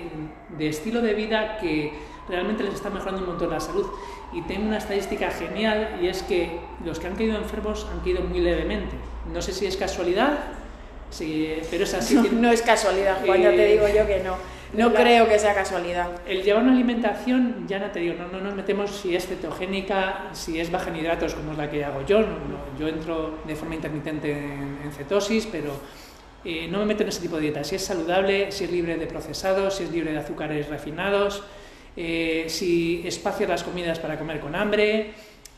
de estilo de vida que realmente les está mejorando un montón la salud. Y tengo una estadística genial y es que los que han caído enfermos han caído muy levemente. No sé si es casualidad, sí, pero es así. No, es casualidad, Juan, ya te digo yo que no. No creo que sea casualidad. El llevar una alimentación, ya no te digo, no, no nos metemos si es cetogénica, si es baja en hidratos, como es la que hago yo. yo entro de forma intermitente en, cetosis, pero eh, no me meto en ese tipo de dieta. Si es saludable, si es libre de procesados, si es libre de azúcares refinados, eh, si espacias las comidas para comer con hambre,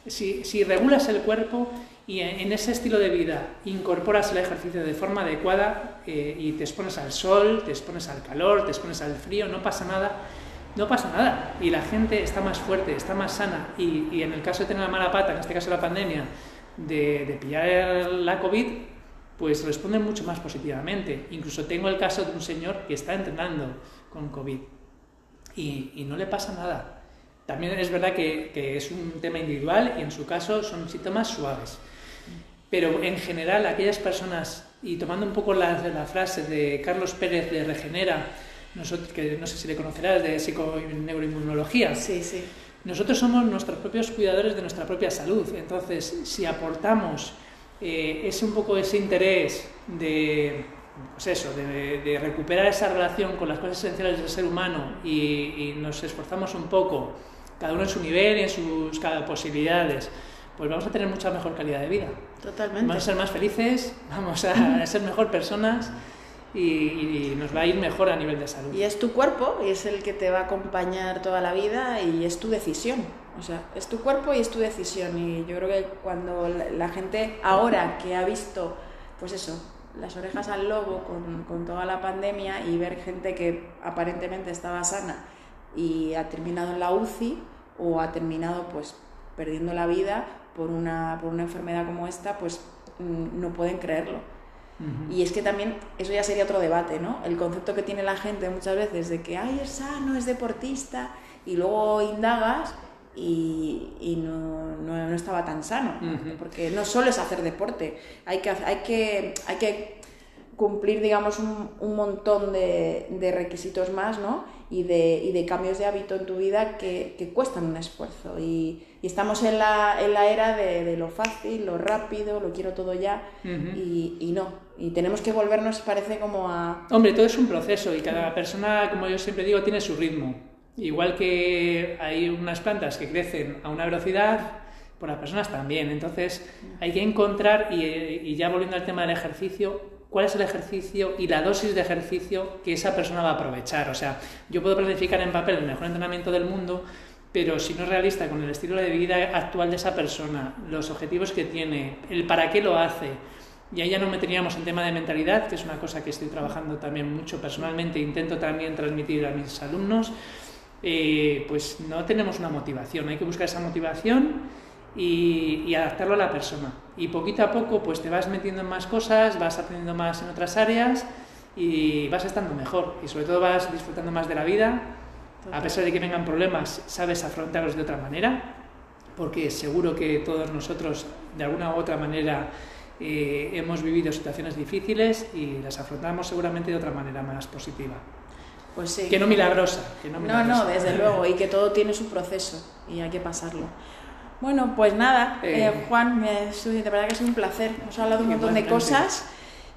si, si regulas el cuerpo y en, ese estilo de vida incorporas el ejercicio de forma adecuada eh, y te expones al sol, te expones al calor, te expones al frío, no pasa nada, no pasa nada. Y la gente está más fuerte, está más sana. Y, y en el caso de tener la mala pata, en este caso la pandemia, de, de pillar la COVID, pues responden mucho más positivamente. Incluso tengo el caso de un señor que está entrenando con COVID y, no le pasa nada. También es verdad que, que, es un tema individual y en su caso son síntomas suaves. Pero en general aquellas personas, y tomando un poco la, la frase de Carlos Pérez de Regenera, nosotros, que no sé si le conocerás, de psiconeuroinmunología, sí, sí. nosotros somos nuestros propios cuidadores de nuestra propia salud. Entonces, si aportamos eh, es un poco ese interés de, pues eso, de, recuperar esa relación con las cosas esenciales del ser humano y, nos esforzamos un poco, cada uno en su nivel y en sus posibilidades, pues vamos a tener mucha mejor calidad de vida. Totalmente. Vamos a ser más felices, vamos a ser mejor personas y, nos va a ir mejor a nivel de salud. Y es tu cuerpo y es el que te va a acompañar toda la vida y es tu decisión. O sea, es tu cuerpo y es tu decisión. Y yo creo que cuando la, gente ahora que ha visto, pues eso, las orejas al lobo con, con, toda la pandemia y ver gente que aparentemente estaba sana y ha terminado en la UCI o ha terminado pues perdiendo la vida por una, por una enfermedad como esta, pues mm, no pueden creerlo. Y es que también eso ya sería otro debate, ¿no? El concepto que tiene la gente muchas veces de que, ay, es sano, es deportista, y luego indagas y, y no, no, estaba tan sano, porque no solo es hacer deporte, hay que, hay que, hay que cumplir, digamos, un, un montón de, de, requisitos más, ¿no? Y de, y de, cambios de hábito en tu vida que, que cuestan un esfuerzo. Y, y estamos en la, en la era de, lo fácil, lo rápido, lo quiero todo ya, y, y, no. Y tenemos que volvernos, parece, como a... Hombre, todo es un proceso y cada persona, como yo siempre digo, tiene su ritmo. Igual que hay unas plantas que crecen a una velocidad, por las personas también. Entonces hay que encontrar, y, y ya volviendo al tema del ejercicio, cuál es el ejercicio y la dosis de ejercicio que esa persona va a aprovechar. O sea, yo puedo planificar en papel el mejor entrenamiento del mundo, pero si no es realista con el estilo de vida actual de esa persona, los objetivos que tiene, el para qué lo hace, y ahí ya no meteríamos en tema de mentalidad, que es una cosa que estoy trabajando también mucho personalmente, intento también transmitir a mis alumnos, eh, pues no tenemos una motivación, hay que buscar esa motivación y, adaptarlo a la persona. Y poquito a poco pues te vas metiendo en más cosas, vas aprendiendo más en otras áreas y vas estando mejor y sobre todo vas disfrutando más de la vida. A pesar de que vengan problemas, sabes afrontarlos de otra manera, porque seguro que todos nosotros de alguna u otra manera eh, hemos vivido situaciones difíciles y las afrontamos seguramente de otra manera más positiva. Pues sí. Que no milagrosa. Que no, no, no, desde luego, y que todo tiene su proceso y hay que pasarlo. Bueno, pues nada, eh, eh, Juan, me, de verdad que es un placer. Hemos hablado un montón de cosas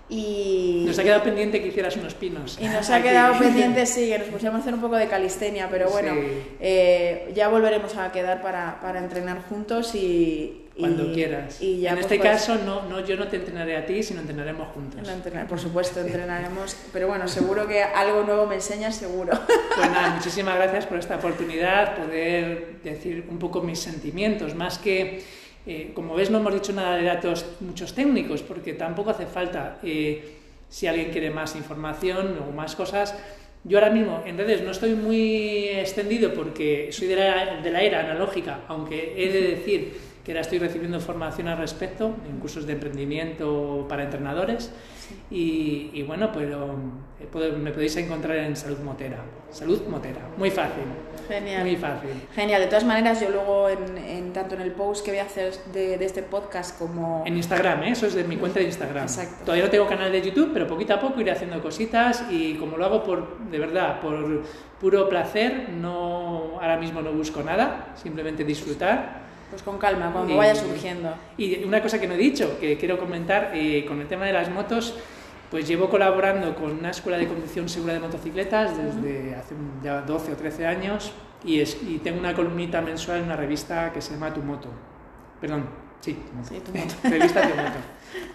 y... Nos ha quedado pendiente que hicieras unos pinos. Y nos ha quedado pendiente, sí, que nos pusiéramos a hacer un poco de calistenia, pero bueno, eh, ya volveremos a quedar para, para entrenar juntos y, cuando quieras. Y ya, en pues, este pues, caso, no, no, yo no te entrenaré a ti, sino entrenaremos juntos. por supuesto, entrenaremos. Pero bueno, seguro que algo nuevo me enseñas, seguro. Pues nada, muchísimas gracias por esta oportunidad, poder decir un poco mis sentimientos, más que. Eh, como ves, no hemos dicho nada de datos muchos técnicos, porque tampoco hace falta. Eh, si alguien quiere más información o más cosas, yo ahora mismo en redes no estoy muy extendido porque soy de la, de la era analógica, aunque he de decir que ahora estoy recibiendo formación al respecto en cursos de emprendimiento para entrenadores y, bueno, pues me podéis encontrar en Salud Motera. Salud Motera, muy fácil. Genial. Muy fácil. Genial. De todas maneras, yo luego, en, tanto en el post que voy a hacer de, este podcast como... En Instagram, ¿eh? eso es de mi cuenta de Instagram. Exacto. Todavía no tengo canal de YouTube, pero poquito a poco iré haciendo cositas y como lo hago por, de verdad, por puro placer, no, ahora mismo no busco nada, simplemente disfrutar pues con calma, cuando vaya surgiendo. Y una cosa que no he dicho, que quiero comentar, eh, con el tema de las motos, pues llevo colaborando con una escuela de conducción segura de motocicletas desde hace ya 12 o 13 años y, es, y tengo una columnita mensual en una revista que se llama Tu Moto. Perdón, sí, tu moto. revista Tu Moto.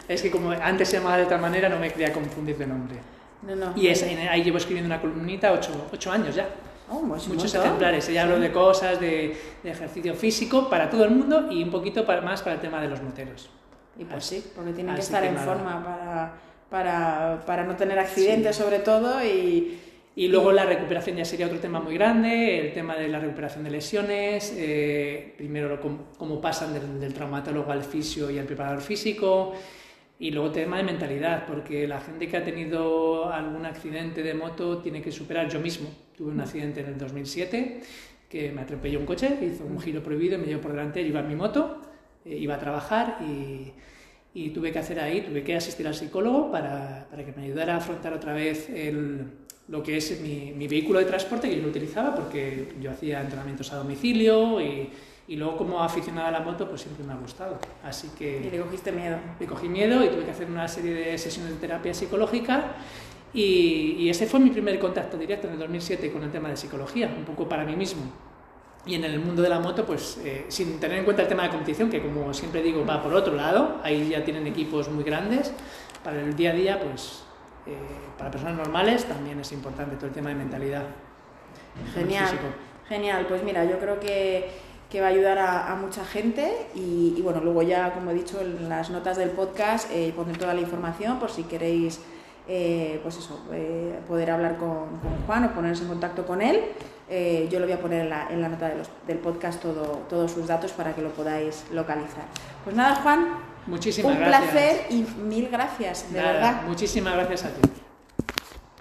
Es que como antes se llamaba de otra manera, no me quería confundir de nombre. No, no. Y es, ahí llevo escribiendo una columnita 8 años ya. Oh, pues muchos ejemplares. Ella habló de cosas, de, ejercicio físico para todo el mundo y un poquito más para el tema de los moteros. Y pues sí, porque tienen que estar en forma para, para, para, no tener accidentes sobre todo y... Y luego la recuperación ya sería otro tema muy grande, el tema de la recuperación de lesiones, eh, primero cómo, pasan del, del, traumatólogo al fisio y al preparador físico, y luego tema de mentalidad, porque la gente que ha tenido algún accidente de moto tiene que superar yo mismo. Tuve un accidente en el 2007 que me atropelló un coche, hizo un giro prohibido, me llevó por delante, yo iba en mi moto, eh, iba a trabajar y, y, tuve que hacer ahí, tuve que asistir al psicólogo para, para que me ayudara a afrontar otra vez el, lo que es mi, mi, vehículo de transporte que yo lo utilizaba porque yo hacía entrenamientos a domicilio y, Y luego como aficionada a la moto, pues siempre me ha gustado. Así que... Y le cogiste miedo. Le cogí miedo y tuve que hacer una serie de sesiones de terapia psicológica y, ese fue mi primer contacto directo en el 2007 con el tema de psicología, un poco para mí mismo. Y en el mundo de la moto, pues eh, sin tener en cuenta el tema de competición, que como siempre digo va por otro lado, ahí ya tienen equipos muy grandes, para el día a día, pues eh, para personas normales también es importante todo el tema de mentalidad. Genial, genial. Pues mira, yo creo que, que va a ayudar a, mucha gente y, bueno, luego ya, como he dicho, en las notas del podcast eh, pondré toda la información por si queréis eh, pues eso, eh, poder hablar con, Juan o ponerse en contacto con él. Eh, yo lo voy a poner en la, en la nota del podcast todo, todos sus datos para que lo podáis localizar. Pues nada, Juan. Muchísimas un gracias. Un placer y mil gracias, de verdad. Muchísimas gracias a ti.